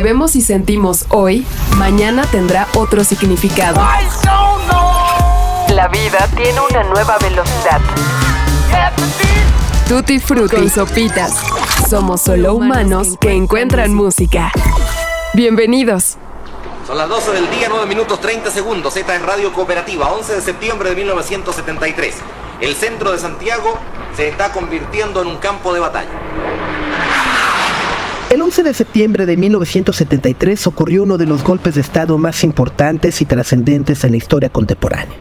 que vemos y sentimos hoy, mañana tendrá otro significado. La vida tiene una nueva velocidad. Tutti Frutti Sopitas. Somos solo humanos que encuentran música. Bienvenidos. Son las 12 del día, 9 minutos 30 segundos. Esta es Radio Cooperativa, 11 de septiembre de 1973. El centro de Santiago se está convirtiendo en un campo de batalla. El 11 de septiembre de 1973 ocurrió uno de los golpes de Estado más importantes y trascendentes en la historia contemporánea.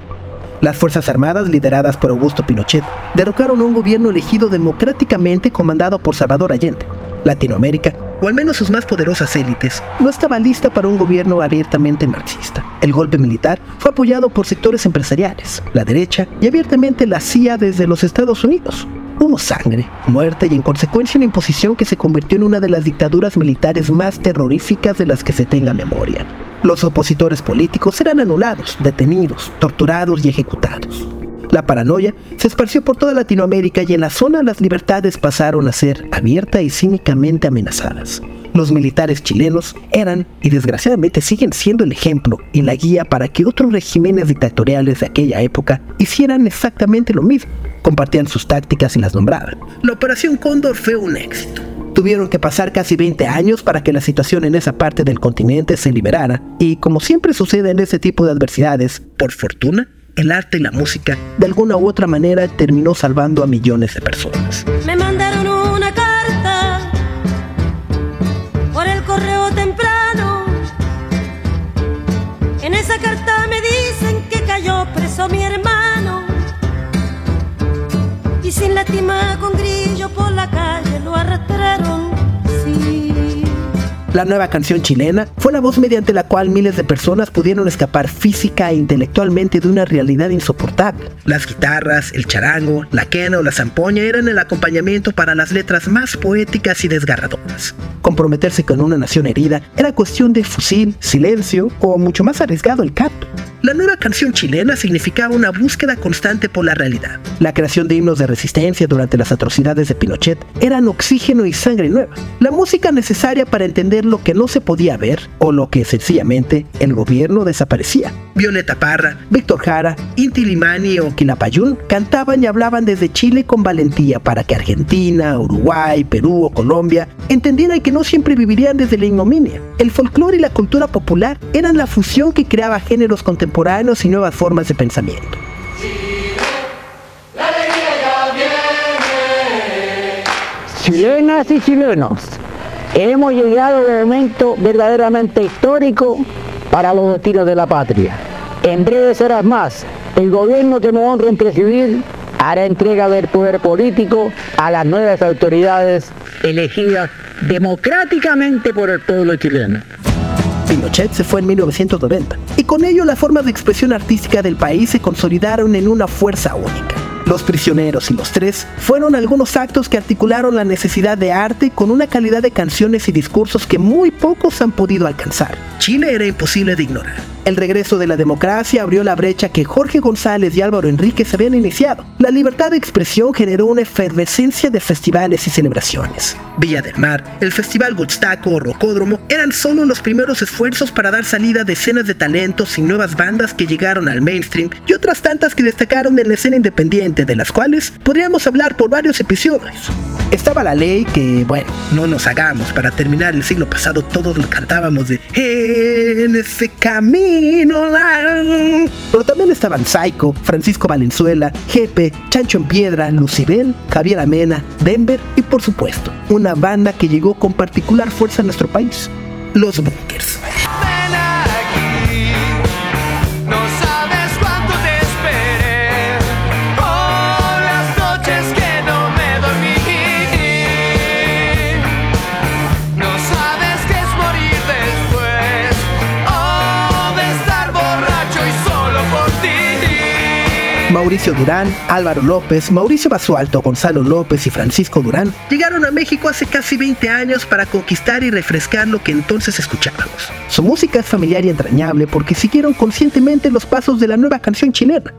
Las Fuerzas Armadas, lideradas por Augusto Pinochet, derrocaron a un gobierno elegido democráticamente comandado por Salvador Allende. Latinoamérica, o al menos sus más poderosas élites, no estaba lista para un gobierno abiertamente marxista. El golpe militar fue apoyado por sectores empresariales, la derecha y abiertamente la CIA desde los Estados Unidos. Hubo sangre, muerte y en consecuencia una imposición que se convirtió en una de las dictaduras militares más terroríficas de las que se tenga memoria. Los opositores políticos eran anulados, detenidos, torturados y ejecutados. La paranoia se esparció por toda Latinoamérica y en la zona las libertades pasaron a ser abierta y cínicamente amenazadas. Los militares chilenos eran y desgraciadamente siguen siendo el ejemplo y la guía para que otros regímenes dictatoriales de aquella época hicieran exactamente lo mismo compartían sus tácticas y las nombraban. La Operación Cóndor fue un éxito. Tuvieron que pasar casi 20 años para que la situación en esa parte del continente se liberara y como siempre sucede en ese tipo de adversidades, por fortuna, el arte y la música de alguna u otra manera terminó salvando a millones de personas. Me mandaron una correo temprano. En esa carta me dicen que cayó preso mi hermano y sin lástima con grillo por la calle lo arrastraron. La nueva canción chilena fue la voz mediante la cual miles de personas pudieron escapar física e intelectualmente de una realidad insoportable. Las guitarras, el charango, la quena o la zampoña eran el acompañamiento para las letras más poéticas y desgarradoras. Comprometerse con una nación herida era cuestión de fusil, silencio o mucho más arriesgado el canto. La nueva canción chilena significaba una búsqueda constante por la realidad. La creación de himnos de resistencia durante las atrocidades de Pinochet eran oxígeno y sangre nueva. La música necesaria para entender lo que no se podía ver o lo que sencillamente el gobierno desaparecía. Violeta Parra, Víctor Jara, Inti Limani o Quilapayún cantaban y hablaban desde Chile con valentía para que Argentina, Uruguay, Perú o Colombia entendieran que no siempre vivirían desde la ignominia. El folclore y la cultura popular eran la fusión que creaba géneros contemporáneos y nuevas formas de pensamiento. Chilenas y chilenos, hemos llegado a un momento verdaderamente histórico para los destinos de la patria. En breves horas más, el gobierno que nos honra en presidir hará entrega del poder político a las nuevas autoridades elegidas democráticamente por el pueblo chileno. Pinochet se fue en 1990 y con ello las formas de expresión artística del país se consolidaron en una fuerza única. Los prisioneros y los tres fueron algunos actos que articularon la necesidad de arte con una calidad de canciones y discursos que muy pocos han podido alcanzar. Chile era imposible de ignorar. El regreso de la democracia abrió la brecha que Jorge González y Álvaro Enríquez habían iniciado. La libertad de expresión generó una efervescencia de festivales y celebraciones. Villa del Mar, el Festival Woodstock o Rocódromo eran solo los primeros esfuerzos para dar salida a decenas de talentos y nuevas bandas que llegaron al mainstream y otras tantas que destacaron en la escena independiente, de las cuales podríamos hablar por varios episodios. Estaba la ley que, bueno, no nos hagamos, para terminar el siglo pasado todos lo cantábamos de En ese camino largo". Pero también estaban Psycho, Francisco Valenzuela, Jepe, Chancho en Piedra, Lucibel, Javier Amena, Denver y por supuesto, una banda que llegó con particular fuerza a nuestro país, Los Bunkers. Mauricio Durán, Álvaro López, Mauricio Basualto, Gonzalo López y Francisco Durán llegaron a México hace casi 20 años para conquistar y refrescar lo que entonces escuchábamos. Su música es familiar y entrañable porque siguieron conscientemente los pasos de la nueva canción chilena.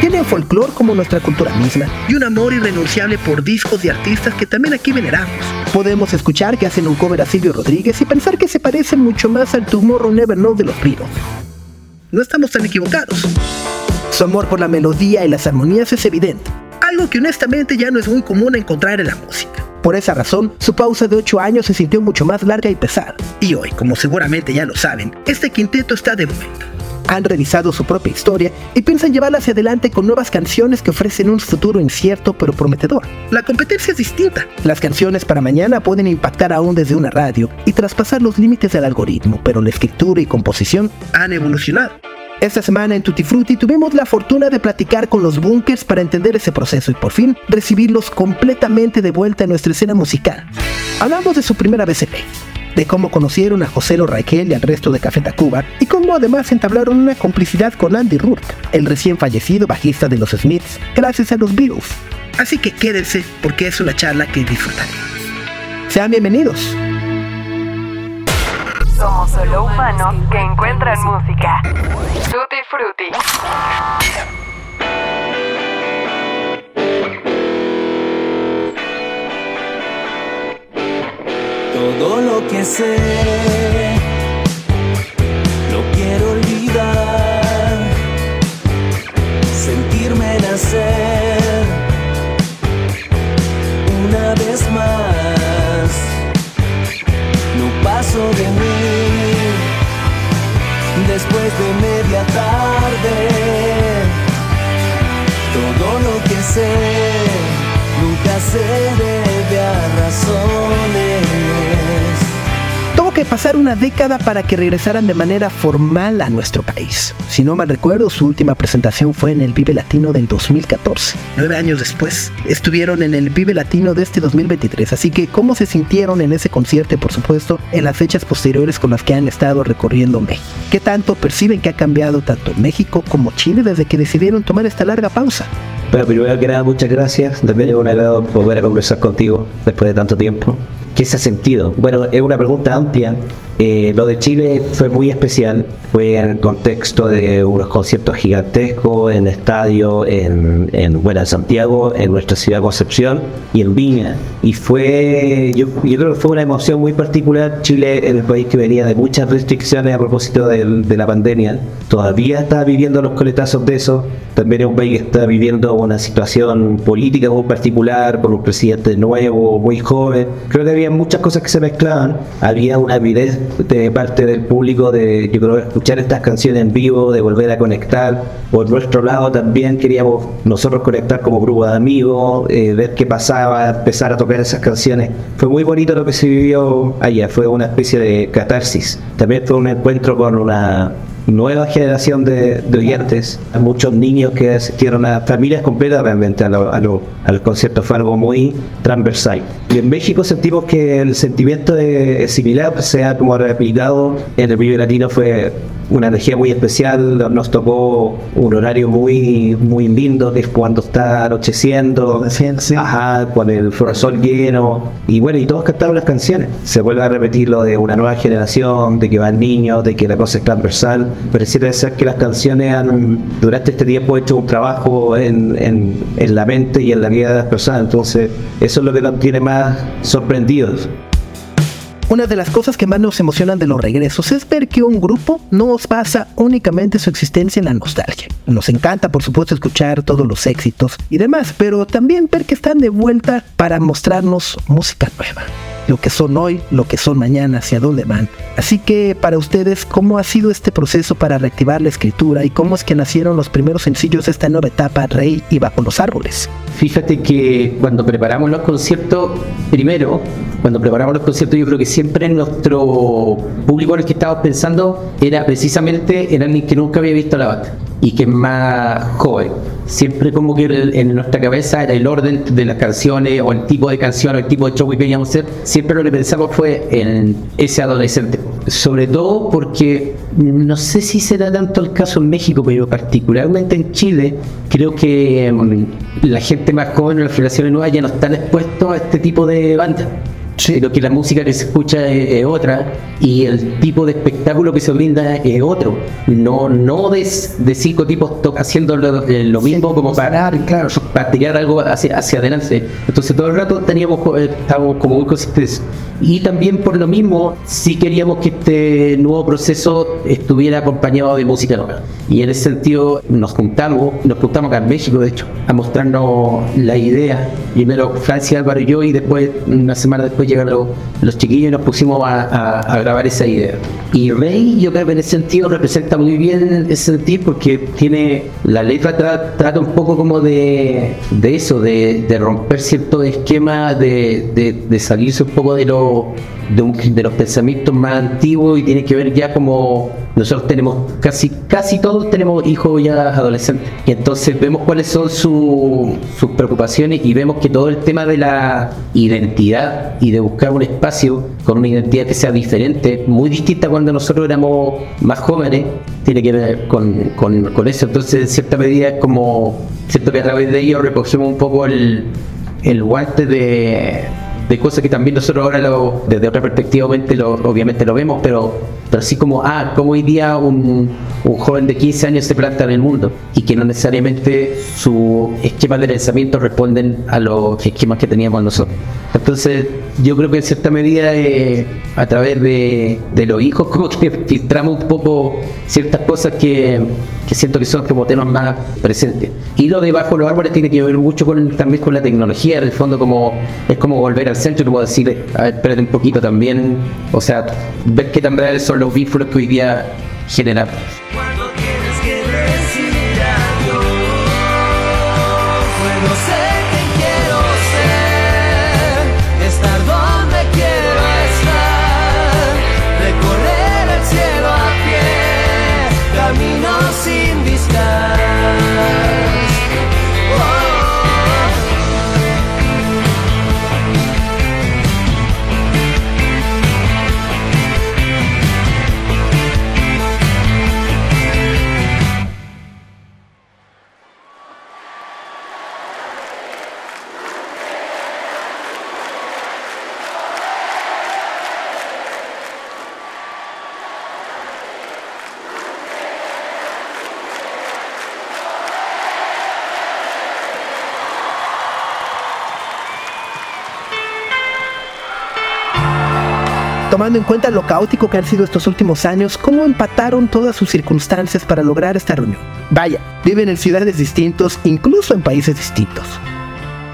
Tienen folclore como nuestra cultura misma y un amor irrenunciable por discos y artistas que también aquí veneramos. Podemos escuchar que hacen un cover a Silvio Rodríguez y pensar que se parece mucho más al Tomorrow Never Know de los Beatles. No estamos tan equivocados. Su amor por la melodía y las armonías es evidente, algo que honestamente ya no es muy común encontrar en la música. Por esa razón, su pausa de 8 años se sintió mucho más larga y pesada. Y hoy, como seguramente ya lo saben, este quinteto está de vuelta. Han revisado su propia historia y piensan llevarla hacia adelante con nuevas canciones que ofrecen un futuro incierto pero prometedor. La competencia es distinta. Las canciones para mañana pueden impactar aún desde una radio y traspasar los límites del algoritmo, pero la escritura y composición han evolucionado. Esta semana en Tutti Frutti tuvimos la fortuna de platicar con los Bunkers para entender ese proceso y por fin recibirlos completamente de vuelta en nuestra escena musical. Hablamos de su primera México, de cómo conocieron a José Lo Raquel y al resto de Café Tacuba y cómo además entablaron una complicidad con Andy Rourke, el recién fallecido bajista de los Smiths, gracias a los Beatles. Así que quédense porque es una charla que disfrutarán. Sean bienvenidos. Solo humanos que encuentran música. Tutti Frutti. Todo lo que sé lo quiero olvidar, sentirme nacer una vez más. No paso de mí después de media tarde. Todo lo que sé nunca se debe a razones. Que pasar una década para que regresaran de manera formal a nuestro país. Si no mal recuerdo, su última presentación fue en el Vive Latino del 2014. Nueve años después, estuvieron en el Vive Latino de este 2023. Así que, ¿cómo se sintieron en ese concierto por supuesto, en las fechas posteriores con las que han estado recorriendo México? ¿Qué tanto perciben que ha cambiado tanto México como Chile desde que decidieron tomar esta larga pausa? Bueno, primero que nada, muchas gracias. También es un agrado volver a conversar contigo después de tanto tiempo. ¿Qué se ha sentido? Bueno, es una pregunta amplia. Eh, lo de Chile fue muy especial. Fue en el contexto de unos conciertos gigantescos en estadio, en, en, bueno, en Santiago, en nuestra ciudad Concepción y en Viña. Y fue, yo, yo creo que fue una emoción muy particular. Chile es el país que venía de muchas restricciones a propósito de, la pandemia. Todavía está viviendo los coletazos de eso. También es un país que está viviendo una situación política muy particular, por un presidente nuevo, muy joven. Creo que había muchas cosas que se mezclaban. Había una avidez de parte del público de, yo creo, escuchar estas canciones en vivo, de volver a conectar. Por nuestro lado también queríamos nosotros conectar como grupo de amigos, eh, ver qué pasaba, empezar a tocar esas canciones. Fue muy bonito lo que se vivió allá, fue una especie de catarsis. También fue un encuentro con una nueva generación de, oyentes, muchos niños que asistieron a familias completas realmente a, lo- a, lo- a los conciertos, fue algo muy transversal. Y en México sentimos que el sentimiento de, similar se ha como replicado en el Vive Latino, fue una energía muy especial, nos tocó un horario muy muy lindo, que es cuando está anocheciendo, ajá, con el sol lleno, y bueno, y todos cantaron las canciones. Se vuelve a repetir lo de una nueva generación, de que van niños, de que la cosa es transversal. Pareciera ser que las canciones han durante este tiempo hecho un trabajo en, en, en la mente y en la vida de las personas. Entonces, eso es lo que nos tiene más sorprendidos. Una de las cosas que más nos emocionan de los regresos es ver que un grupo no os basa únicamente su existencia en la nostalgia. Nos encanta, por supuesto, escuchar todos los éxitos y demás, pero también ver que están de vuelta para mostrarnos música nueva. Lo que son hoy, lo que son mañana, hacia dónde van. Así que para ustedes, ¿cómo ha sido este proceso para reactivar la escritura y cómo es que nacieron los primeros sencillos de esta nueva etapa, Rey y Bajo los Árboles? Fíjate que cuando preparamos los conciertos, primero, cuando preparamos los conciertos, yo creo que siempre nuestro público en el que estábamos pensando era precisamente en alguien que nunca había visto la banda y que es más joven. Siempre como que en nuestra cabeza era el orden de las canciones o el tipo de canción o el tipo de show que queríamos hacer. Siempre lo que pensamos fue en ese adolescente. Sobre todo porque no sé si será tanto el caso en México, pero particularmente en Chile, creo que mm, la gente más joven o las generaciones nuevas ya no están expuestos a este tipo de bandas. Sino que la música que se escucha es, es otra y el tipo de espectáculo que se brinda es otro. No, no de, de cinco tipos haciendo lo, eh, lo mismo como para, claro, para tirar algo hacia, hacia adelante. Entonces todo el rato teníamos, eh, estábamos como muy consistentes. Y también por lo mismo, sí queríamos que este nuevo proceso estuviera acompañado de música. Y en ese sentido nos juntamos, nos juntamos acá en México, de hecho, a mostrarnos la idea. Primero Francia, Álvaro y yo, y después, una semana después, llegaron los, los chiquillos y nos pusimos a, grabar esa idea. Y Rey, yo creo que en ese sentido representa muy bien ese sentido porque tiene, la letra tra- trata un poco como de, de eso, de, de romper ciertos esquemas, de, de, salirse un poco de, lo, de los pensamientos más antiguos y tiene que ver ya como nosotros tenemos casi casi todos tenemos hijos ya adolescentes y entonces vemos cuáles son su- sus preocupaciones y vemos que todo el tema de la identidad y de buscar un espacio con una identidad que sea diferente, muy distinta cuando nosotros éramos más jóvenes, tiene que ver con, con- con eso. Entonces, en cierta medida es como, siento que a través de ello recogemos un poco el, el guante de, de cosas que también nosotros ahora lo, desde otra perspectiva obviamente lo, vemos, pero, pero así como, ah, como hoy día un, un joven de 15 años se planta en el mundo y que no necesariamente sus esquemas de pensamiento responden a los esquemas que teníamos nosotros. Entonces, yo creo que en cierta medida eh, a través de, los hijos como que filtramos un poco ciertas cosas que, siento que son como temas más presentes. Y lo de bajo los árboles tiene que ver mucho con, también con la tecnología, en el fondo como es como volver al centro, como decir, a ver, espérate un poquito también, o sea, ver qué tan reales son los vínculos que hoy día generamos. Tomando en cuenta lo caótico que han sido estos últimos años, ¿cómo empataron todas sus circunstancias para lograr esta reunión? Vaya, viven en ciudades distintos, incluso en países distintos.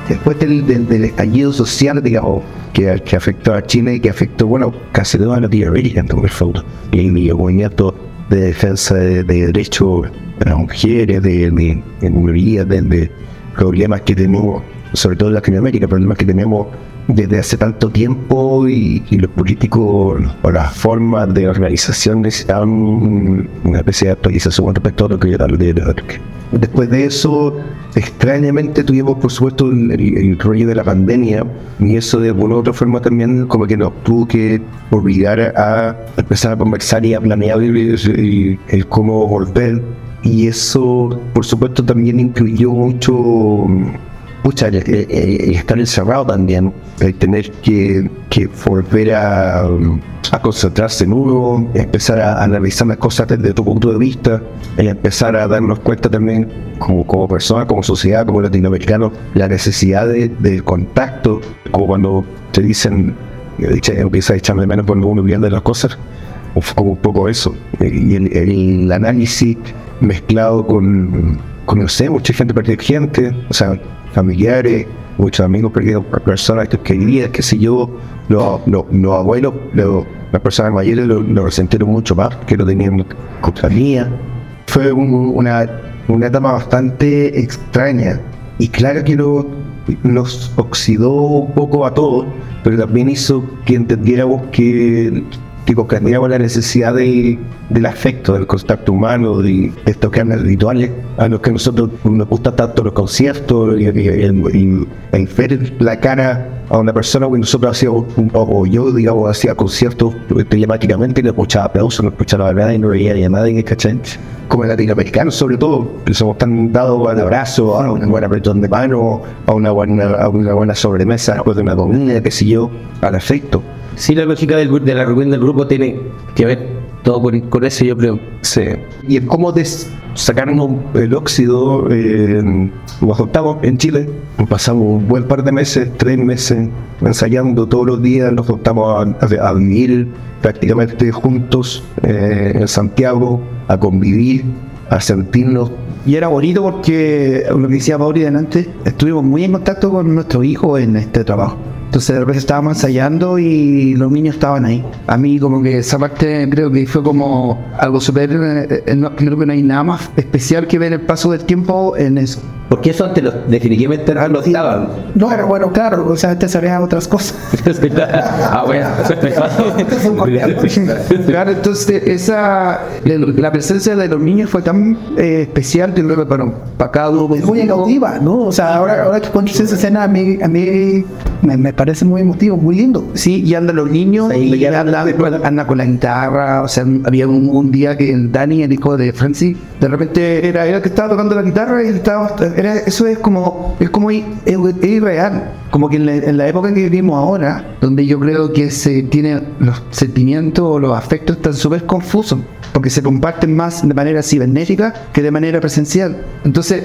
después del, del- del estallido social, digamos, que, que afectó a Chile y que afectó, bueno, casi toda Latinoamérica en el fondo. Y el movimiento de defensa de, de derechos de las mujeres, de, de, de minorías, de, de problemas que tenemos, sobre todo en Latinoamérica, problemas que tenemos desde hace tanto tiempo y, los políticos o las formas de organización necesitaban un- una especie de actualización con respecto a lo que era el de Después de eso, extrañamente tuvimos por supuesto el, rollo de la pandemia y eso de alguna u otra forma también como que nos tuvo que obligar a empezar a conversar y a planear el cómo volver. Y eso por supuesto también incluyó mucho Pucha, el, el- el estar encerrado también, tener que, volver a, concentrarse en uno, empezar a analizar las cosas desde tu punto de vista, el empezar a darnos cuenta también como, como persona, como sociedad, como latinoamericanos, la necesidad de, de contacto, como cuando te dicen, eh, echa- empieza a echarme de menos cuando uno pierde las cosas, como un poco eso, y el análisis mezclado con, con, no mucha gente perdió gente, o sea, familiares, muchos amigos perdidos por personas que querían, qué sé yo, los, los, los abuelos, los- las personas mayores lo, resintieron mucho más, que no tenían compañía. Fue un- una, una etapa bastante extraña y claro que lo- nos oxidó un poco a todos, pero también hizo que entendiéramos que que comprendíamos la necesidad de, del afecto, del contacto humano, de estos canales rituales a los que nosotros nos gusta tanto los conciertos y, y- y- ver la cara a una persona que nosotros hacíamos, o yo, digamos, hacía conciertos telemáticamente y no escuchaba aplausos, no escuchaba nada y no veía ni a nadie, ¿cachai? Como latinoamericanos, sobre todo, que somos tan dados al abrazo, a un buen apretón de mano, a una buena, a una buena sobremesa después de una comida, qué sé yo, al afecto. Sí, la lógica del, de la reunión del grupo tiene que ver todo con, con eso, yo creo. Sí. Y es como des sacarnos el óxido, eh, nos juntamos en Chile, pasamos un buen par de meses, tres meses, ensayando todos los días, nos juntamos a, a- a vivir prácticamente juntos eh, en Santiago, a convivir, a sentirnos Y era bonito porque, lo que decía Mauri delante, estuvimos muy en contacto con nuestro hijo en este trabajo. Entonces de repente estábamos ensayando y los niños estaban ahí. A mí como que esa parte creo que fue como algo súper... eh, eh, no- creo que no hay nada más especial que ver el paso del tiempo en eso. Porque eso antes lo- definitivamente no lo estaban. No, pero bueno, claro, o sea, antes había otras cosas. ah, bueno. Claro, entonces esa la presencia de los niños fue tan eh, especial que luego para, para cada uno Es muy emotiva, ¿no? O sea, ahora, ahora que cuentas esa escena, a mí, a mí me, me parece muy emotivo, muy lindo. Sí, y andan los niños y anda, anda con la guitarra. O sea, había un, un día que el Dani, el hijo de Francis, de repente era él el que estaba tocando la guitarra y él estaba. Era, eso es como. Es como. Es, es irreal. Como que en la, en la época que vivimos ahora, donde yo creo que se tienen los sentimientos o los afectos están súper confusos, porque se comparten más de manera cibernética que de manera presencial. Entonces,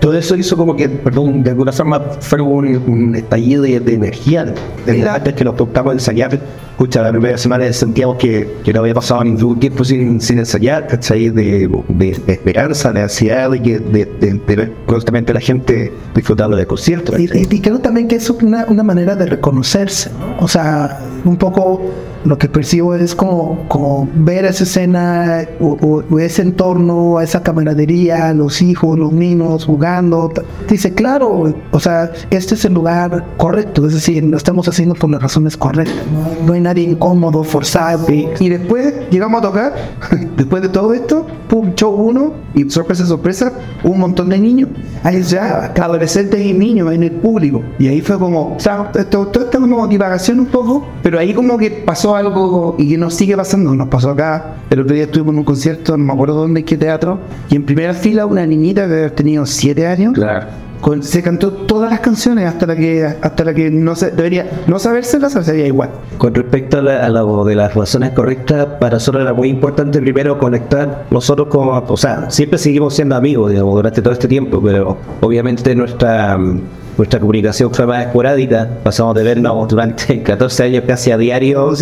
todo eso hizo como que, perdón, de alguna forma fue un, un estallido de, de energía. De antes que nos tocamos ensayar, escucha, la primera semana sentíamos que, que no había pasado ningún tiempo sin, sin ensayar, ¿cachai? De, de, de esperanza, de ansiedad, de, que- de, de, de ver constantemente la gente disfrutando del concierto. Y, y- y creo también que es una, una manera de reconocerse, ¿no? O sea, un poco lo que percibo es como, como ver esa escena o, o- o ese entorno, esa camaradería, los hijos, los niños jugando. Dice, claro, o sea, este es el lugar correcto, es decir, lo estamos haciendo por las razones correctas. No, no hay nadie incómodo, forzado. Y después llegamos a tocar, después de todo esto, pum, show uno, y sorpresa, sorpresa, un montón de niños. Ahí ya, adolescentes y niños en el público. Y ahí fue como, o sea, esto, todo esto como divagación un poco, pero ahí como que pasó algo y que nos sigue pasando. Nos pasó acá, el otro día estuvimos en un concierto, no me acuerdo dónde, en qué teatro, y en primera fila una niñita que haber tenido siete años. Claro. Con- se cantó todas las canciones hasta la que hasta la que no se debería no sabérselas se sabía igual. Con respecto a, la- a lo de las razones correctas, para nosotros era muy importante primero conectar nosotros como, o sea, siempre seguimos siendo amigos, digamos, durante todo este tiempo, pero obviamente nuestra mm, nuestra comunicación fue más esporádica, pasamos de vernos durante 14 años casi a diario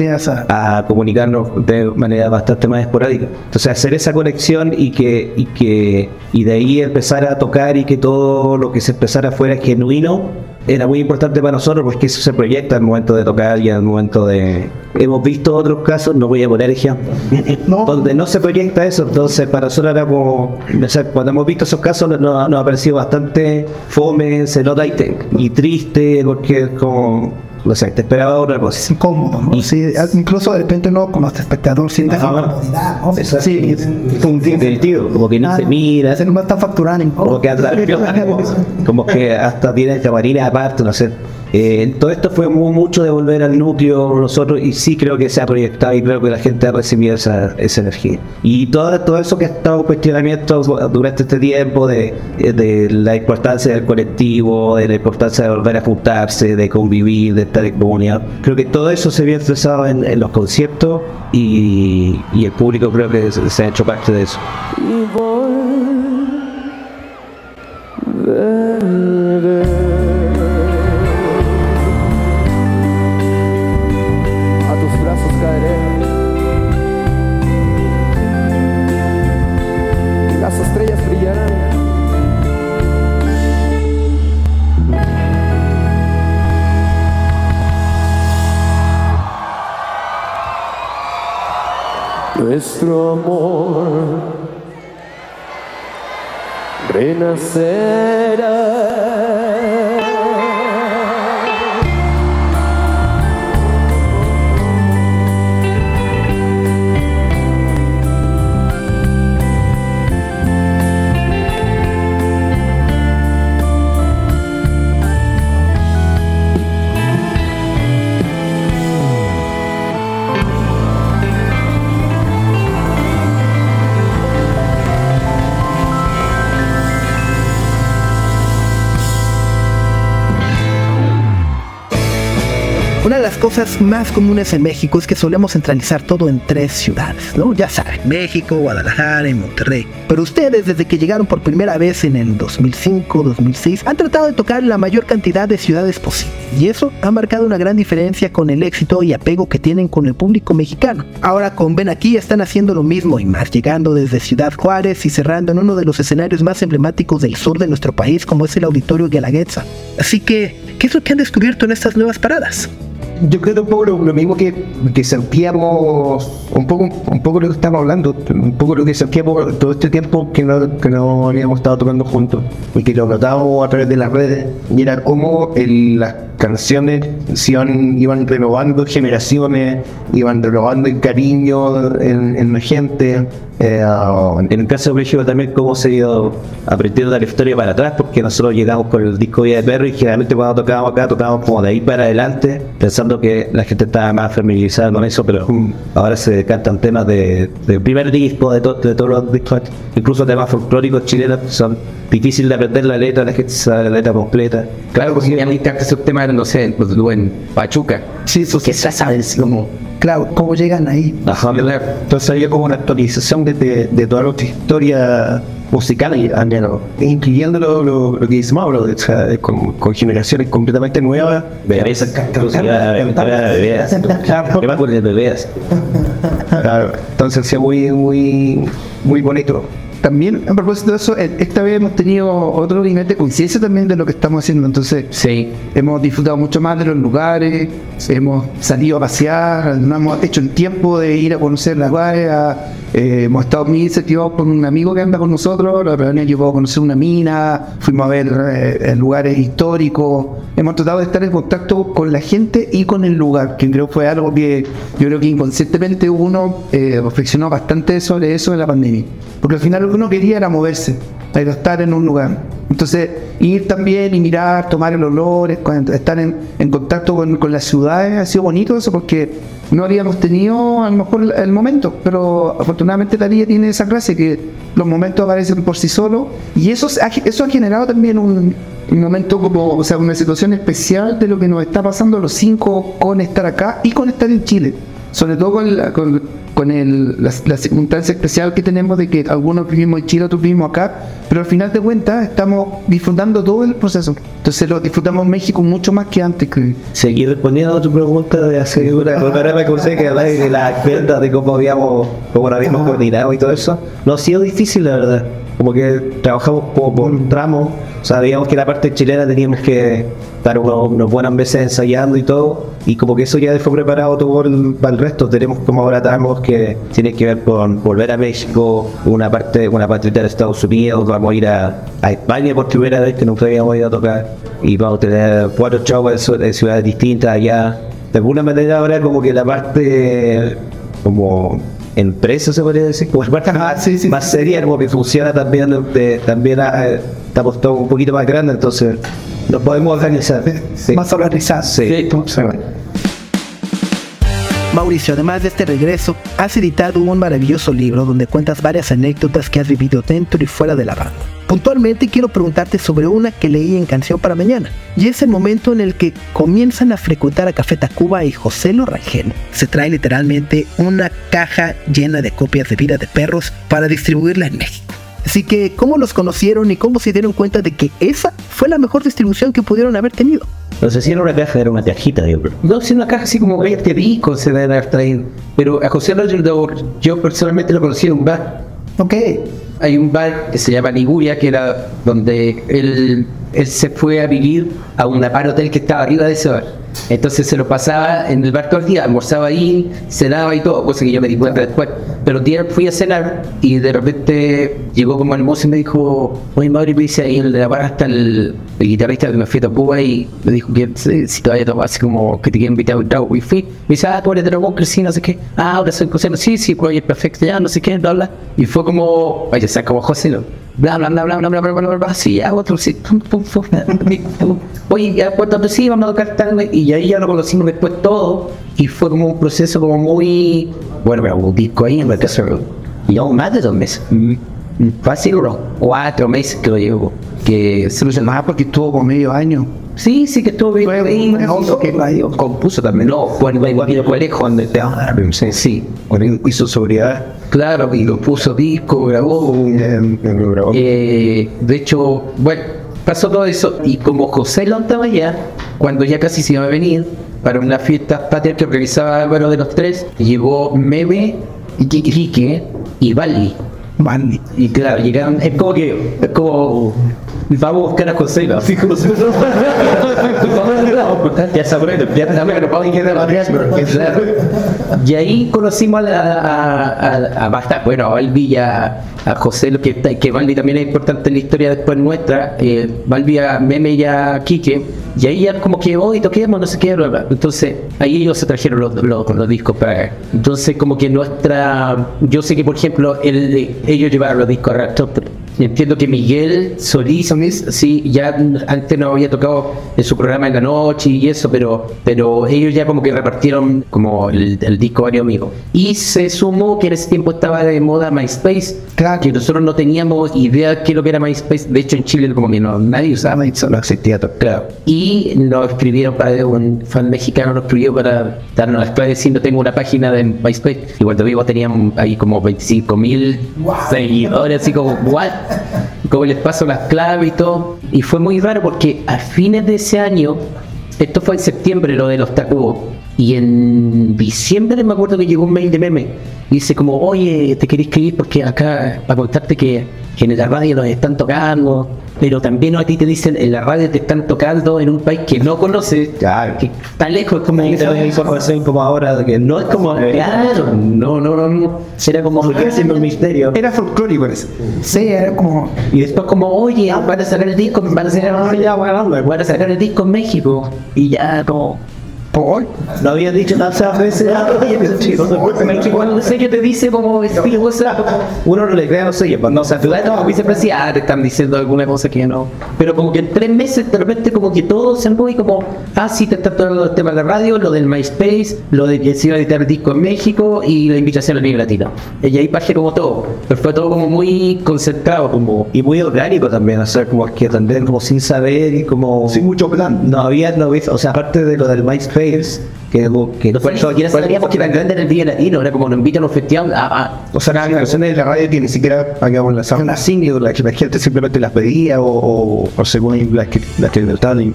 a comunicarnos de manera bastante más esporádica. Entonces hacer esa conexión y que, y que y de ahí empezar a tocar y que todo lo que se expresara fuera genuino era muy importante para nosotros porque eso se proyecta al momento de tocar y al momento de... Hemos visto otros casos, no voy a poner ejemplos, donde no se proyecta eso, entonces para nosotros era como... o sea, cuando hemos visto esos casos nos, nos ha parecido bastante fome, se nota y, te- y triste porque es como... No sé, te esperaba otra cosa. Incómodo, ¿no? Sí, incluso de repente no, como espectador sientes incomodidad, ¿no? Sí, es un divertido, como que no se mira. No está facturando. Como que hasta, como que hasta tiene camarines aparte, no sé. Eh, todo esto fue mu- mucho de volver al núcleo nosotros y sí creo que se ha proyectado y creo que la gente ha recibido esa, esa energía. Y todo, todo eso que ha estado cuestionamiento durante este tiempo de, de la importancia del colectivo, de la importancia de volver a juntarse, de convivir, de estar en comunidad, creo que todo eso se vio expresado en, en los conciertos y, y el público creo que se, se ha hecho parte de eso. A Nuestro amor renacerá. Cosas más comunes en México es que solemos centralizar todo en tres ciudades, ¿no? Ya saben, México, Guadalajara y Monterrey. Pero ustedes, desde que llegaron por primera vez en el 2005, 2006, han tratado de tocar la mayor cantidad de ciudades posible. Y eso ha marcado una gran diferencia con el éxito y apego que tienen con el público mexicano. Ahora con Ven Aquí están haciendo lo mismo y más, llegando desde Ciudad Juárez y cerrando en uno de los escenarios más emblemáticos del sur de nuestro país, como es el Auditorio Guelaguetza. Así que, ¿qué es lo que han descubierto en estas nuevas paradas? Yo creo un poco lo, mismo que, que sentíamos, un poco, un poco lo que estamos hablando, un poco lo que sentíamos todo este tiempo que no, que no habíamos estado tocando juntos y que lo notábamos a través de las redes y como el- las canciones se iban, iban renovando generaciones, iban renovando el cariño en, en la gente. eh, En el caso de México también cómo se ha ido aprendiendo la historia para atrás, porque nosotros llegamos con el disco de Perro y generalmente cuando tocábamos acá tocábamos como de ahí para adelante, pensando que la gente estaba más familiarizada con eso, pero ahora se cantan temas de, del primer disco, de, to- de todos los discos, incluso temas folclóricos chilenos, son difíciles de aprender la letra, la gente sabe la letra completa. Claro, porque a mí me esos temas, no sé, pues, en Pachuca. Sí, eso Que ya sabes, como. Claro, ¿cómo llegan ahí? Ajá. Entonces había como una actualización de, de, de toda nuestra historia musical, menos, incluyendo lo, lo, lo que dice Mauro, o sea, con, con generaciones completamente nuevas. Bebés, bebés, entonces sí, muy, muy, muy bonito. También, a propósito de eso, eh, esta vez hemos tenido otro nivel de conciencia también de lo que estamos haciendo. Entonces, Sí. hemos disfrutado mucho más de los lugares, hemos salido a pasear, no hemos hecho el tiempo de ir a conocer las áreas. eh, hemos estado muy incentivados por un amigo que anda con nosotros. La verdad, llevó a conocer una mina, fuimos a ver eh, lugares históricos. Hemos tratado de estar en contacto con la gente y con el lugar, que creo fue algo que yo creo que inconscientemente uno eh, reflexionó bastante sobre eso en la pandemia. Porque al final que uno quería era moverse, era estar en un lugar. Entonces, ir también y mirar, tomar el olor, es- estar en, contacto con, las ciudades, ha sido bonito eso porque no habíamos tenido a lo mejor el, momento, pero afortunadamente la vida tiene esa clase que los momentos aparecen por sí solos y eso, eso ha generado también un, un momento como, o sea, una situación especial de lo que nos está pasando a los cinco con estar acá y con estar en Chile sobre todo con, la, con, con el- la, la circunstancia especial que tenemos de que algunos vivimos en Chile, otros vivimos acá, pero al final de cuentas estamos disfrutando todo el proceso. Entonces lo disfrutamos en México mucho más que antes. Que, Seguir respondiendo a tu pregunta de hacer una programa que usted que habla de las de cómo habíamos, cómo habíamos coordinado y todo eso, no ha sido difícil la verdad. Como que trabajamos como por tramos, sabíamos que la parte chilena teníamos que estar unos, buenos meses ensayando y todo, y como que eso ya fue preparado todo el- para el resto. Tenemos como ahora tramos que tienen que ver con volver a México, una parte, una parte de Estados Unidos, vamos a ir a, a España por primera vez que nunca habíamos ido a tocar, y vamos a tener cuatro shows en ciu- en ciudades distintas allá. De alguna manera ahora como que la parte como empresa se podría decir, como la parte más, más seria, como que funciona también, de- también eh, estamos todos un poquito más grandes, entonces nos podemos organizar. Sí. Más organizados. Sí. Mauricio, además de este regreso, has editado un maravilloso libro donde cuentas varias anécdotas que has vivido dentro y fuera de la banda. Puntualmente quiero preguntarte sobre una que leí en Canción para Mañana, y es el momento en el que comienzan a frecuentar a Café Tacuba y José Lo Rangel. Se trae literalmente una caja llena de copias de Vida de Perros para distribuirla en México. Así que, ¿cómo los conocieron y cómo se dieron cuenta de que esa fue la mejor distribución que pudieron haber tenido? No sé si era una caja, era una cajita, digo. No, si una caja así como 20 discos se deben haber traído. Pero a José Roger yo, yo personalmente lo conocí en un bar. ok. Hay un bar que se llama Liguria, que era donde él, él se fue a vivir a un bar hotel que estaba arriba de ese bar. Entonces se lo pasaba en el bar todo el día, almorzaba ahí, cenaba y todo, cosa que yo me di cuenta después. Pero un día fui a cenar y de repente llegó como el mozo y me dijo, oye madre, me dice ahí en el de la bar está el, el guitarrista que me fui a Tapuba y me dijo que si, si todavía tomaba así como que te quieren invitar a un trago. Y fui, me dice, ah, tú eres de Dragón, sí, no sé qué. Ah, ahora soy José, sí, sí, pues perfecto, ya, no sé qué, bla, bla. Y fue como, oye, o sea, como José, ¿no? Bla bla bla bla bla bla bla bla bla sí ya otro sí oye ya cuánto sí vamos a tocar tal y ahí ya lo conocimos después todo y fue como un proceso como muy bueno pero un disco ahí en aún más de dos meses. Fácil unos cuatro meses que lo llevo que Se lo porque estuvo como medio año Sí, sí que estuvo bien. Que radio. compuso también. No, Juan donde te sí, sí. Hizo sobriedad. Claro, y lo puso disco, grabó. eh, lo grabó. Eh, de hecho, bueno, pasó todo eso. Y como José lo estaba allá, cuando ya casi se iba a venir para una fiesta patria que organizaba Álvaro de los Tres, llegó Meme, y Quique y Bali. Y claro, llegaron, es como que, es como, vamos a buscar a José, así como si ya sabré, ya. Y ahí conocimos a, a, a, a basta- bueno, a Balbi y a, a José, lo que, que Balbi también es importante en la historia después nuestra, eh, Balbi a Meme y a Quique, y ahí ya como que hoy toquemos, no sé qué, entonces ahí ellos se trajeron los, los, los discos para entonces como que nuestra, yo sé que por ejemplo el, ellos llevaron los discos a Raptor, Entiendo que Miguel Solís, sí, ya antes no había tocado en su programa en la noche y eso, pero, pero ellos ya como que repartieron como el, el disco varios amigos. Y se sumó que en ese tiempo estaba de moda MySpace, que nosotros no teníamos idea de qué lo que era MySpace. De hecho, en Chile como que no, nadie usaba MySpace. No existía todo. Claro. Y nos escribieron para un fan mexicano nos escribió para darnos las claves diciendo tengo una página de MySpace. Y cuando vivo tenían ahí como 25 mil seguidores, así como, what? Como les paso las claves y todo. Y fue muy raro porque a fines de ese año, esto fue en septiembre lo de los tacubos. Y en diciembre me acuerdo que llegó un mail de meme. Y dice como, oye, te quería escribir porque acá, para contarte que, que en la radio nos están tocando. Pero también a ti te dicen, en la radio te están tocando en un país que no conoces. Claro. Que está lejos, como... información como ahora, que no es como. Claro, no, no, no, no. Era como siempre un misterio. Era folclórico ese. Sí, era como. Y después como, oye, van a sacar el disco, van a sacar, van a sacar el disco en México. Y ya como, Por. No habían dicho tantas veces. el sello te dice como, "Sí, vos sabes", Uno no le cree a los sellos, pues no se Claro, no, a mí siempre decía, ah, te están diciendo alguna cosa que no. Pero como que en tres meses de repente como que todo se y como, ah, sí, te están tocando el tema de la radio, lo del MySpace, lo de que se iba a editar disco en México y la invitación a Liga Latina. Y ahí pasé como todo. Pero fue todo como muy concentrado, como... y muy orgánico también, o sea, como que también como sin saber y como Sin mucho plan. no había, no había- o sea, aparte de lo del MySpace, que, que Por eso aquí sabíamos que tan grande era el Día Latino, era como nos invitan a un festival, ah, ah, O sea, las canciones de la radio que ni siquiera habíamos lanzado una single, la que la gente simplemente las pedía o, o, o según las que, las que y-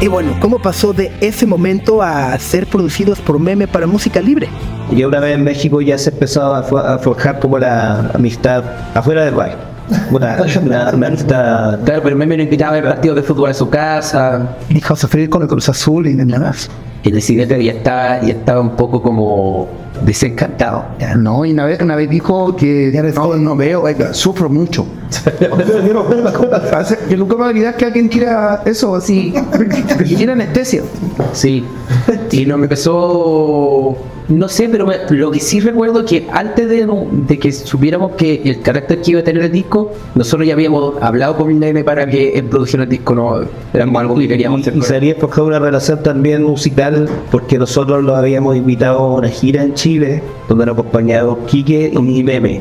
Y bueno, ¿cómo pasó de ese momento a ser producidos por Meme para música libre? Y una vez en México ya se empezó a, a forjar como la amistad afuera del baile. Claro, pero Meme nos invitaba a partidos de fútbol a su casa, Dijo sufrir con el Cruz Azul y nada más. el presidente ya estaba, ya estaba un poco como desencantado. Ya, No, y una vez, una vez dijo que no, no veo, oiga, sufro mucho. Que nunca me olvidar que alguien tira eso así, y tiene anestesia. Sí. Y no me empezó. No sé, pero me- lo que sí recuerdo es que antes de, de que supiéramos que el carácter que iba a tener el disco, nosotros ya habíamos hablado con Neme para que él produjera el disco, no éramos algo que queríamos hacer. Y se había forjado una relación también musical porque nosotros los habíamos invitado a una gira en Chile donde nos acompañaban Quique y Meme.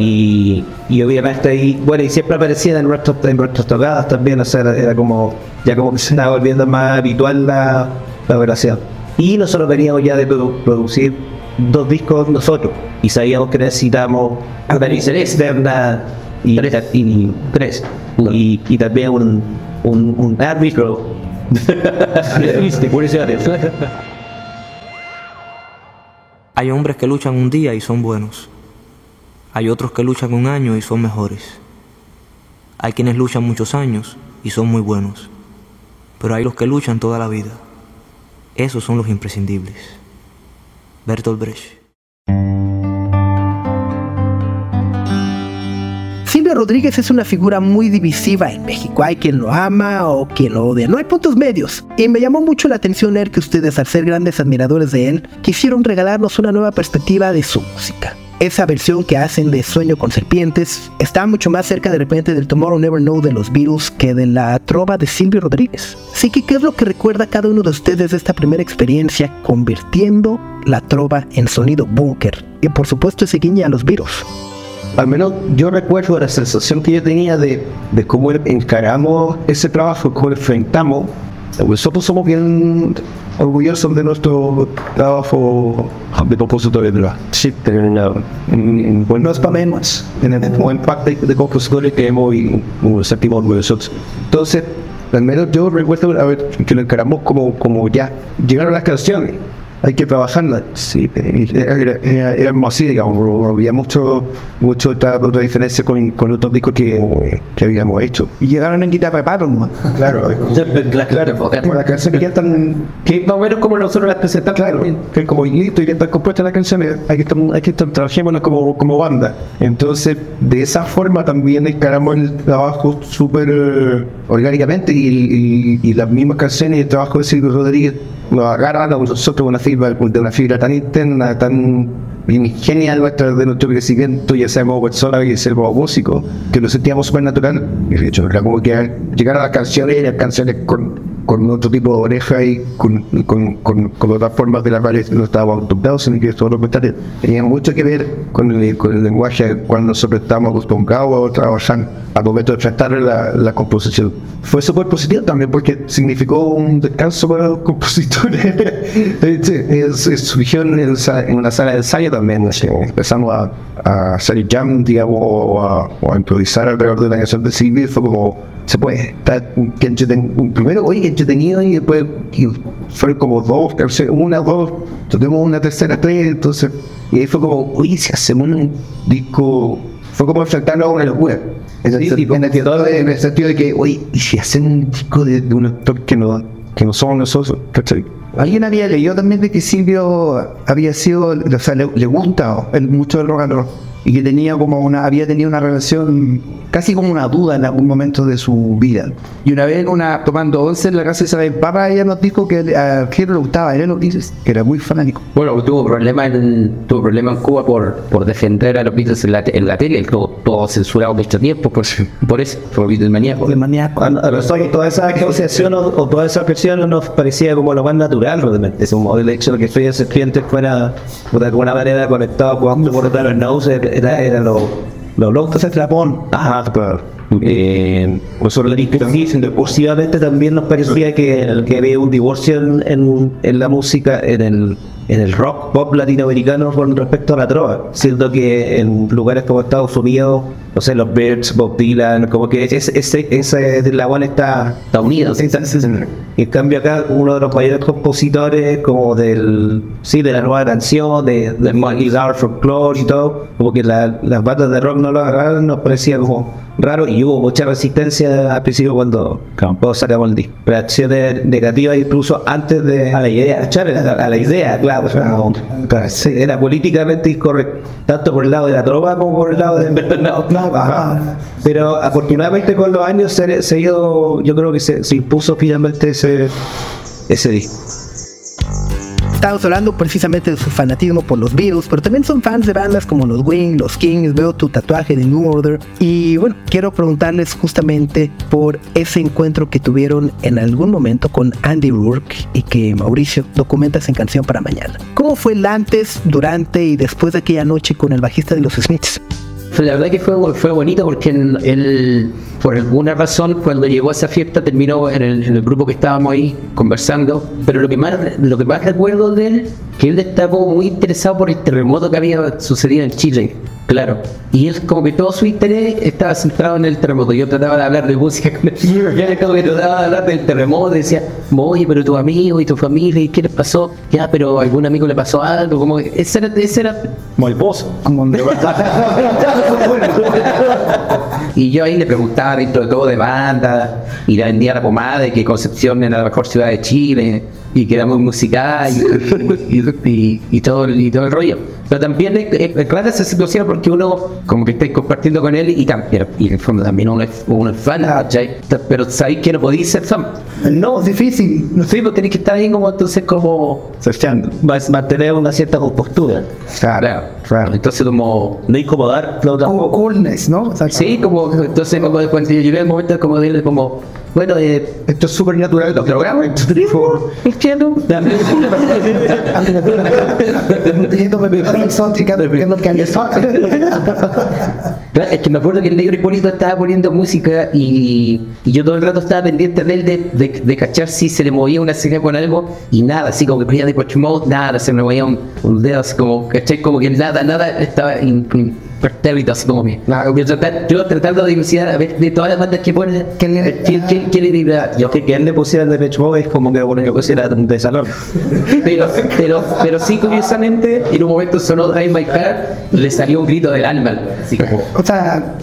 Y, y obviamente ahí, bueno, y siempre aparecían en nuestros, en nuestras tocadas también, o sea, era, era como, ya como que se estaba volviendo más habitual la, la relación. Y nosotros veníamos ya de produ- producir dos discos nosotros y sabíamos que necesitábamos una licencia externa y y, tres. y, y también un, un, un árbitro. Hay hombres que luchan un día y son buenos. Hay otros que luchan un año y son mejores. Hay quienes luchan muchos años y son muy buenos. Pero hay los que luchan toda la vida. Esos son los imprescindibles. Bertolt Brecht. Silvio Rodríguez es una figura muy divisiva en México. Hay quien lo ama o quien lo odia. No hay puntos medios. Y me llamó mucho la atención ver que ustedes, al ser grandes admiradores de él, quisieron regalarnos una nueva perspectiva de su música. Esa versión que hacen de Sueño con Serpientes está mucho más cerca de repente del Tomorrow Never Know de los Beatles que de la trova de Silvio Rodríguez. Así que, ¿qué es lo que recuerda cada uno de ustedes de esta primera experiencia convirtiendo la trova en sonido búnker? Y por supuesto ese guiña a los Beatles. al menos yo recuerdo la sensación que yo tenía de, de cómo encaramos ese trabajo, cómo enfrentamos. Nosotros somos bien orgullosos de nuestro trabajo de compositores de la sí, en, en, en, no es para menos en el buen parte de compositores que hemos sentimos orgullosos. Entonces, al menos yo recuerdo a ver, que lo encaramos como, como ya llegaron las canciones hay que trabajarla. Sí, digamos, había mucho, mucho otra, otra diferencia con, con otros discos que, que habíamos hecho. Y llegaron en guitarra ¿no? Claro, claro, la canción que ya están. Que más o menos como nosotros las presentamos. Claro, que como listo y ya están compuestas las canciones, hay que estar, hay que estar, trabajémonos como, como banda. Entonces, de esa forma también encaramos el trabajo súper eh, orgánicamente y, y, y, las mismas canciones y el trabajo de Silvio Rodríguez agarran a nosotros una fibra, de una fibra tan interna, tan nuestra, de nuestro crecimiento, ya sea como persona, ya sea como músico, que lo sentíamos súper natural. Y de hecho, era como que llegar a las canciones, y las canciones con, con otro tipo de oreja y con, con, con, con otras formas de las cuales no estábamos acostumbrados, sino que todo lo contrario. Tenía mucho que ver con el, con el lenguaje cuando nosotros estábamos acostumbrados a trabajar al momento de tratar la, la composición. Fue súper positivo también porque significó un descanso para los compositores. surgió en, en, una sala de ensayo también. Empezamos a, a hacer jam, digamos, o a, o a improvisar alrededor de la canción de Silvia. Fue como se puede estar que entreten, primero oye entretenido y después y fue como dos una dos tuvimos una tercera tres entonces y ahí fue como oye si hacemos un disco fue como enfrentarnos a una locura. En el, sí, en, el, en el, sentido de que oye y si hacen un disco de, de un actor que no que no somos nosotros ¿cachai? Alguien había leído también de que Silvio había sido, o sea, le, le gusta el, mucho el rock and roll y que tenía como una, había tenido una relación casi como una duda en algún momento de su vida. Y una vez una, tomando once en la casa de Isabel Papa, ella nos dijo que a Giro le gustaba, él nos dice que era muy fanático. Bueno, tuvo problemas en, tuvo problema en Cuba por, por defender a los Beatles en la, en la tele, todo, todo censurado mucho tiempo, por, por eso, por Beatles maníaco. El maníaco. toda esa asociación o, o toda esa presión nos parecía como lo más natural, realmente. Es un, el hecho de que Estrella Serpiente fuera de alguna manera conectado con por el Nose era, era lo, lo loco se trapón. Ajá, claro. Eh, sobre la inspiración, posiblemente también nos parecía que, que había un divorcio en, en, en la música, en el, en el rock pop latinoamericano con respecto a la trova, siendo que en lugares como Estados Unidos, no sé, los Birds, Bob Dylan, como que ese, ese, ese la cual está, está unido. Sí, sí, sí. En cambio acá uno de los mayores compositores como del sí de la nueva canción, de, de Dark Folklore y todo, como que la- las bandas de rock no lo agarraron, nos parecía como raro y hubo mucha resistencia al principio cuando, cuando sacamos el disco. Reacciones negativas incluso antes de a la idea, a la, a la idea, claro, o sea, como- sí, era políticamente incorrecto, tanto por el lado de la trova como por el lado de no, no, Pero afortunadamente con los años se, se ido, yo creo que se, se impuso finalmente ese, ese disco. Estamos hablando precisamente de su fanatismo por los Beatles, pero también son fans de bandas como los Wings, los Kings, veo tu tatuaje de New Order. Y bueno, quiero preguntarles justamente por ese encuentro que tuvieron en algún momento con Andy Rourke y que Mauricio documentas en Canción para Mañana. ¿Cómo fue el antes, durante y después de aquella noche con el bajista de los Smiths? La verdad que fue, fue bonito porque él, por alguna razón, cuando llegó a esa fiesta, terminó en el, en el grupo que estábamos ahí conversando. Pero lo que más lo que más recuerdo de él, que él estaba como muy interesado por el terremoto que había sucedido en Chile. Claro. Y él, como que todo su interés estaba centrado en el terremoto. Yo trataba de hablar de música con él. Y él como que trataba de hablar del terremoto. Decía, oye, pero tu amigo y tu familia, ¿y qué les pasó? Ya, pero a algún amigo le pasó algo. Como que ese era, ese era Como el pozo. y yo ahí le preguntaba dentro de todo de banda, y la vendía la pomada de que Concepción era la mejor ciudad de Chile, y que era muy musical, y, y- todo, el- y todo el rollo. Pero también es, clara esa situación porque uno como que estáis compartiendo con él y también, y en el fondo también uno es, uno es fan, ¿cachai? Pero sabéis que no podéis ser fan. No, es difícil. No sé, pues tenéis que estar ahí como entonces como... Vas- Mantener una cierta compostura. Claro, claro. Entonces como... No incomodar, Como coolness, ¿no? Sí, como, entonces como cuando yo llegué al momento como de como, Bueno, eh, Esto es súper natural. Lo programa. cristiano. Es que me acuerdo que el negro Hipólito estaba poniendo música y, y yo todo el rato estaba pendiente de él de, de, de cachar si se le movía una señal con algo y nada, así como que ponía de Coach Mode, nada, se me movía un, un dedo, así como, ¿cachai? Como que nada, nada estaba in- impertérrito, así como que. Yo, tratar- yo tratando de ver de todas las bandas que ponen, ¿quién, le diría? Yo que, él le pusiera el de Pech Mode es como que bueno, yo pusiera de salón. Pero, pero, pero sí, curiosamente, en un momento sonó Drive My Car, le salió un grito del alma. Así como, O sea,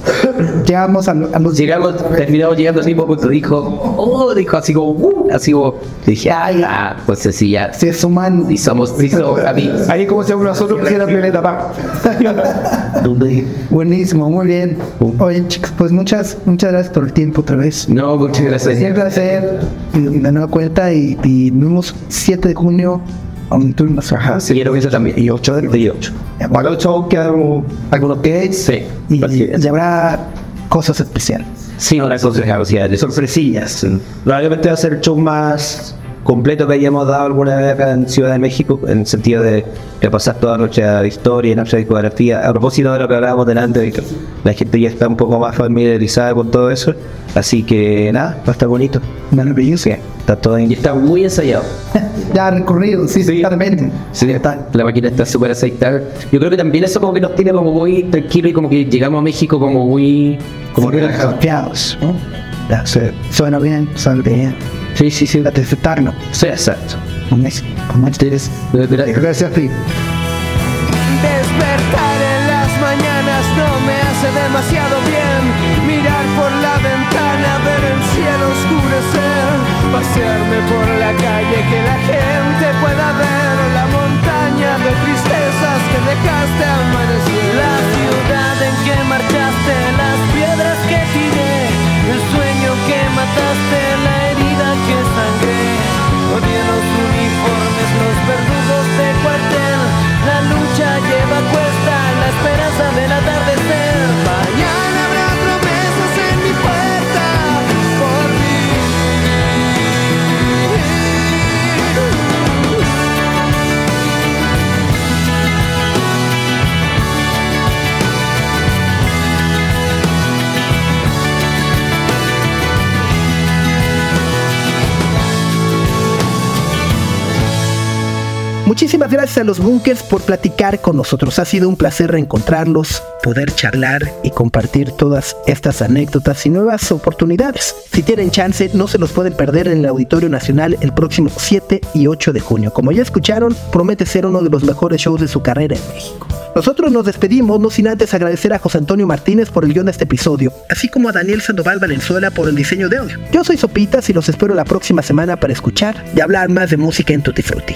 llegamos a, a los Llegamos, terminamos llegando al mismo punto. Dijo, oh, dijo así como, uh, así como, dije, ay, ah, pues así ya. Si es humano. Y somos, sí, somos amigos. Ahí como si nosotros pusiera Violeta Buenísimo, muy bien. Oye, chicos, pues muchas, muchas gracias por el tiempo otra vez. No, muchas gracias. Un placer de nueva cuenta y, y nos vemos 7 de junio a un Ajá, sí, quiero que eso también. y 8 de Y ocho. Para el 8 quedan algunos gates Sí, y, y habrá cosas especiales. Sí, una cosa de Sorpresillas. Probablemente va a ser show más completo que hayamos dado alguna vez acá en Ciudad de México, en el sentido de, de pasar toda nuestra historia, nuestra discografía. A propósito de lo que hablábamos delante, la gente ya está un poco más familiarizada con todo eso. Así que nada, va a estar bonito. Maravilloso. Está todo en... Y está muy ensayado. Ya recorrido, sí, sí, claramente. Sí, está, la máquina está súper aceitada. Yo creo que también eso como que nos tiene como muy tranquilo y como que llegamos a México como muy... Como que Confiados, ¿no? Ya, se- suena bien, suena bien. Sí, sí, sí. A disfrutarlo. Sí, exacto. Con eso, con ustedes. Gracias a ti. Despertar en las mañanas no me hace demasiado bien. Mirar por la ventana, ver el cielo oscurecer. Pasearme por la calle, que la gente pueda ver la montaña de tristezas que dejaste amanecer. La ciudad en que marchaste, las piedras que tiré, el sueño que mataste, la. Odié los uniformes, los verdugos de cuartel. La lucha lleva cuesta la esperanza del atardecer. Muchísimas gracias a los Bunkers por platicar con nosotros. Ha sido un placer reencontrarlos, poder charlar y compartir todas estas anécdotas y nuevas oportunidades. Si tienen chance, no se los pueden perder en el Auditorio Nacional el próximo 7 y 8 de junio. Como ya escucharon, promete ser uno de los mejores shows de su carrera en México. Nosotros nos despedimos, no sin antes agradecer a José Antonio Martínez por el guion de este episodio, así como a Daniel Sandoval Valenzuela por el diseño de audio. Yo soy Sopitas y los espero la próxima semana para escuchar y hablar más de música en Tutti Frutti.